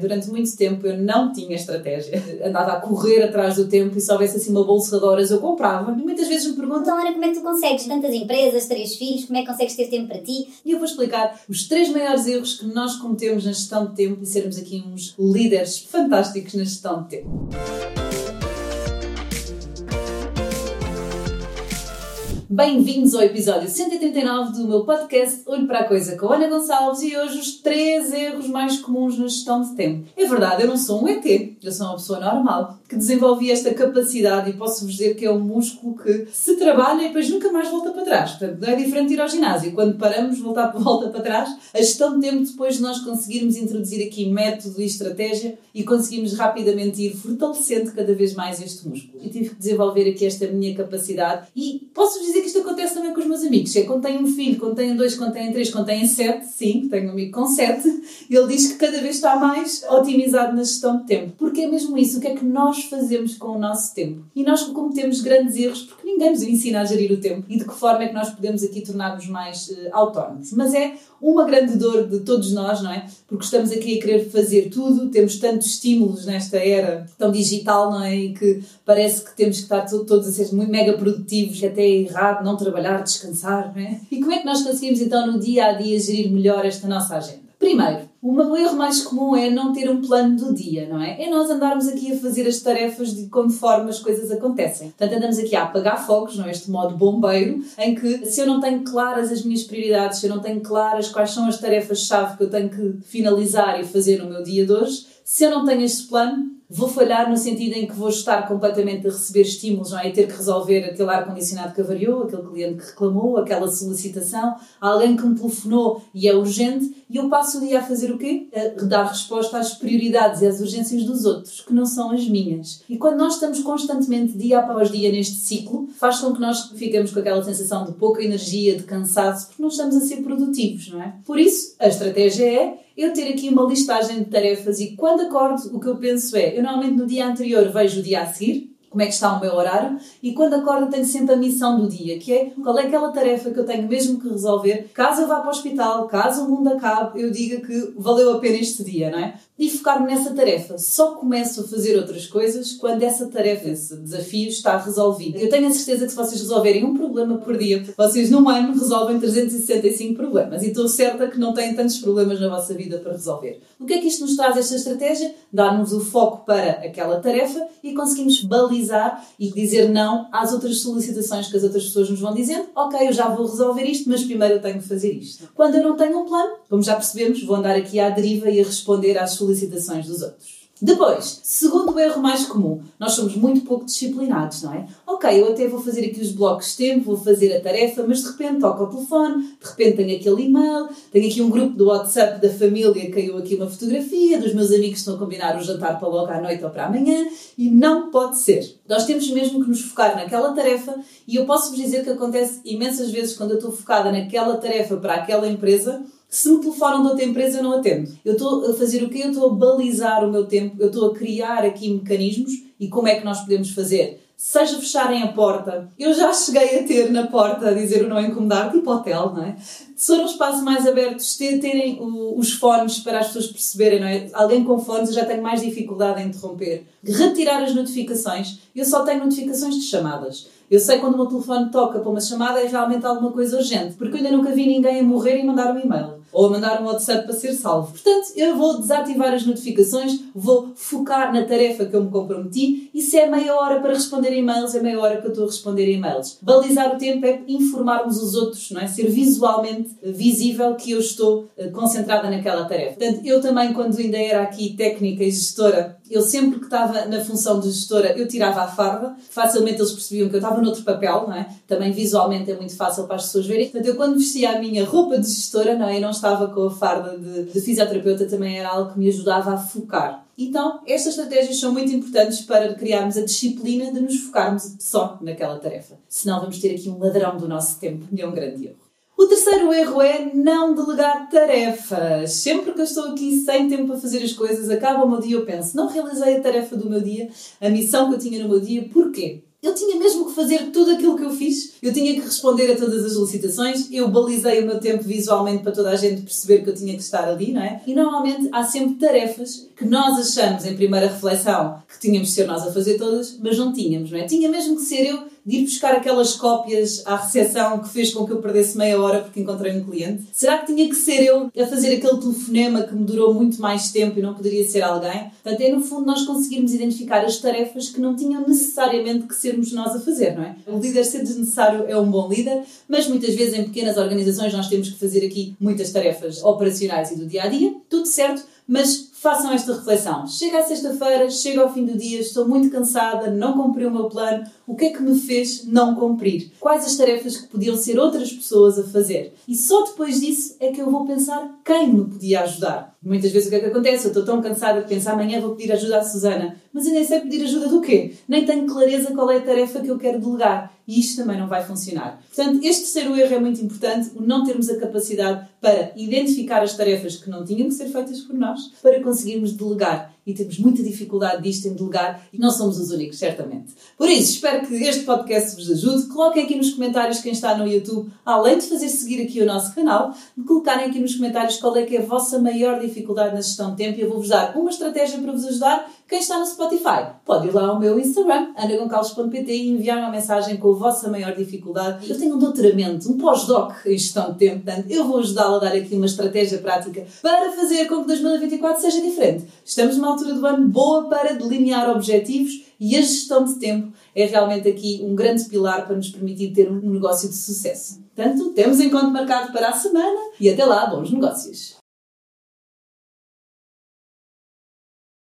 Durante muito tempo eu não tinha estratégia. Andava a correr atrás do tempo e se houvesse assim uma bolsa de horas eu comprava. E muitas vezes me perguntam: Então, Ana, como é que tu consegues tantas empresas, três filhos, como é que consegues ter tempo para ti? E eu vou explicar os três maiores erros que nós cometemos na gestão de tempo e sermos aqui uns líderes fantásticos na gestão de tempo. Bem-vindos ao episódio 139 do meu podcast Olho para a Coisa com Ana Gonçalves e hoje os três erros mais comuns na gestão de tempo. É verdade, eu não sou um ET, eu sou uma pessoa normal que desenvolvi esta capacidade e posso-vos dizer que é um músculo que se trabalha e depois nunca mais volta para trás. Portanto, é diferente ir ao ginásio. Quando paramos, voltar volta para trás. A gestão de tempo, depois de nós conseguirmos introduzir aqui método e estratégia e conseguimos rapidamente ir fortalecendo cada vez mais este músculo. E tive que desenvolver aqui esta minha capacidade e posso-vos dizer que isto acontece também com os meus amigos. É quando tenho um filho, quando tenho dois, quando tenho três, quando tenho sete, sim, tenho um amigo com sete, ele diz que cada vez está mais otimizado na gestão de tempo. Porque é mesmo isso, o que é que nós fazemos com o nosso tempo? E nós cometemos grandes erros porque ninguém nos ensina a gerir o tempo e de que forma é que nós podemos aqui tornar-nos mais uh, autónomos. Mas é uma grande dor de todos nós, não é? Porque estamos aqui a querer fazer tudo, temos tantos estímulos nesta era tão digital, não é? E que parece que temos que estar todos a ser muito mega produtivos, até é errado não trabalhar, descansar, não é? E como é que nós conseguimos então no dia a dia gerir melhor esta nossa agenda? Primeiro, o erro mais comum é não ter um plano do dia, não é? É nós andarmos aqui a fazer as tarefas de conforme as coisas acontecem. Portanto, andamos aqui a apagar fogos, não é? Este modo bombeiro, em que se eu não tenho claras as minhas prioridades, se eu não tenho claras quais são as tarefas-chave que eu tenho que finalizar e fazer no meu dia de hoje, se eu não tenho este plano, Vou falhar no sentido em que vou estar completamente a receber estímulos, não é? E ter que resolver aquele ar-condicionado que avariou, aquele cliente que reclamou, aquela solicitação, alguém que me telefonou e é urgente, e eu passo o dia a fazer o quê? A dar resposta às prioridades e às urgências dos outros, que não são as minhas. E quando nós estamos constantemente, dia após dia, neste ciclo, faz com que nós ficamos com aquela sensação de pouca energia, de cansaço, porque não estamos a ser produtivos, não é? Por isso, a estratégia é eu ter aqui uma listagem de tarefas e quando acordo, o que eu penso é, eu normalmente no dia anterior vejo o dia a seguir, como é que está o meu horário e quando acordo tenho sempre a missão do dia, que é qual é aquela tarefa que eu tenho mesmo que resolver, caso eu vá para o hospital, caso o mundo acabe, eu diga que valeu a pena este dia, não é? E focar-me nessa tarefa. Só começo a fazer outras coisas quando essa tarefa, esse desafio está resolvido. Eu tenho a certeza que se vocês resolverem um problema por dia, vocês num ano resolvem 365 problemas. E estou certa que não têm tantos problemas na vossa vida para resolver. O que é que isto nos traz, esta estratégia? Dar-nos o foco para aquela tarefa e conseguimos balizar e dizer não às outras solicitações que as outras pessoas nos vão dizendo. Ok, eu já vou resolver isto, mas primeiro eu tenho que fazer isto. Quando eu não tenho um plano, como já percebemos, vou andar aqui à deriva e a responder às solicitações dos outros. Depois, segundo erro mais comum, nós somos muito pouco disciplinados, não é? Ok, eu até vou fazer aqui os blocos de tempo, vou fazer a tarefa, mas de repente toco o telefone, de repente tenho aquele e-mail, tenho aqui um grupo do WhatsApp da família, caiu aqui uma fotografia, dos meus amigos que estão a combinar o jantar para logo à noite ou para amanhã, e não pode ser. Nós temos mesmo que nos focar naquela tarefa, e eu posso vos dizer que acontece imensas vezes quando eu estou focada naquela tarefa para aquela empresa, se me telefonam de outra empresa, eu não atendo. Eu estou a fazer o quê? Eu estou a balizar o meu tempo, eu estou a criar aqui mecanismos e como é que nós podemos fazer? Seja fecharem a porta. Eu já cheguei a ter na porta a dizer o não incomodar, tipo hotel, não é? Se for um espaço mais aberto, terem os fones para as pessoas perceberem, não é? Alguém com fones eu já tenho mais dificuldade em interromper. Retirar as notificações. Eu só tenho notificações de chamadas. Eu sei quando o meu telefone toca para uma chamada é realmente alguma coisa urgente, porque eu ainda nunca vi ninguém a morrer e mandar um e-mail ou a mandar um WhatsApp para ser salvo. Portanto, eu vou desativar as notificações, vou focar na tarefa que eu me comprometi e se é meia hora para responder e-mails, é meia hora que eu estou a responder e-mails. Balizar o tempo é informarmos os outros, não é? Ser visualmente visível que eu estou eh, concentrada naquela tarefa. Portanto, eu também, quando ainda era aqui técnica e gestora, eu sempre que estava na função de gestora, eu tirava a farda. Facilmente eles percebiam que eu estava noutro papel, não é? Também visualmente é muito fácil para as pessoas verem. Portanto, eu quando vestia a minha roupa de gestora, não é? Não estava com a farda de, de fisioterapeuta, também era algo que me ajudava a focar. Então, estas estratégias são muito importantes para criarmos a disciplina de nos focarmos só naquela tarefa. Senão vamos ter aqui um ladrão do nosso tempo e é um grande erro. O terceiro erro é não delegar tarefas. Sempre que eu estou aqui sem tempo para fazer as coisas, acaba o meu dia eu penso, não realizei a tarefa do meu dia, a missão que eu tinha no meu dia, porquê? Eu tinha mesmo que fazer tudo aquilo que eu fiz. Eu tinha que responder a todas as licitações. Eu balizei o meu tempo visualmente para toda a gente perceber que eu tinha que estar ali, não é? E normalmente há sempre tarefas que nós achamos em primeira reflexão que tínhamos de ser nós a fazer todas, mas não tínhamos, não é? Tinha mesmo que ser eu de ir buscar aquelas cópias à recepção que fez com que eu perdesse meia hora porque encontrei um cliente? Será que tinha que ser eu a fazer aquele telefonema que me durou muito mais tempo e não poderia ser alguém? Portanto, é no fundo nós conseguirmos identificar as tarefas que não tinham necessariamente que sermos nós a fazer, não é? O líder ser desnecessário é um bom líder, mas muitas vezes em pequenas organizações nós temos que fazer aqui muitas tarefas operacionais e do dia a dia, tudo certo, mas façam esta reflexão. Chega a sexta-feira, chega ao fim do dia, estou muito cansada, não cumpri o meu plano. O que é que me fez não cumprir? Quais as tarefas que podiam ser outras pessoas a fazer? E só depois disso é que eu vou pensar quem me podia ajudar. Muitas vezes o que é que acontece? Eu estou tão cansada de pensar amanhã vou pedir ajuda à Susana, mas eu nem sei pedir ajuda do quê? Nem tenho clareza qual é a tarefa que eu quero delegar. E isto também não vai funcionar. Portanto, este terceiro erro é muito importante, o não termos a capacidade para identificar as tarefas que não tinham que ser feitas por nós, para conseguirmos delegar. E temos muita dificuldade disto em delegar e não somos os únicos, certamente. Por isso, espero que este podcast vos ajude. Coloquem aqui nos comentários quem está no YouTube, além de fazer seguir aqui o nosso canal, de colocarem aqui nos comentários qual é que é a vossa maior dificuldade na gestão de tempo e eu vou-vos dar uma estratégia para vos ajudar. Quem está no Spotify, pode ir lá ao meu Instagram, anagoncalves.pt e enviar uma mensagem com a vossa maior dificuldade. Eu tenho um doutoramento, um pós-doc em gestão de tempo, portanto, eu vou ajudá-la a dar aqui uma estratégia prática para fazer com que 2024 seja diferente. Estamos numa altura do ano boa para delinear objetivos e a gestão de tempo é realmente aqui um grande pilar para nos permitir ter um negócio de sucesso. Portanto, temos encontro marcado para a semana e até lá, bons negócios!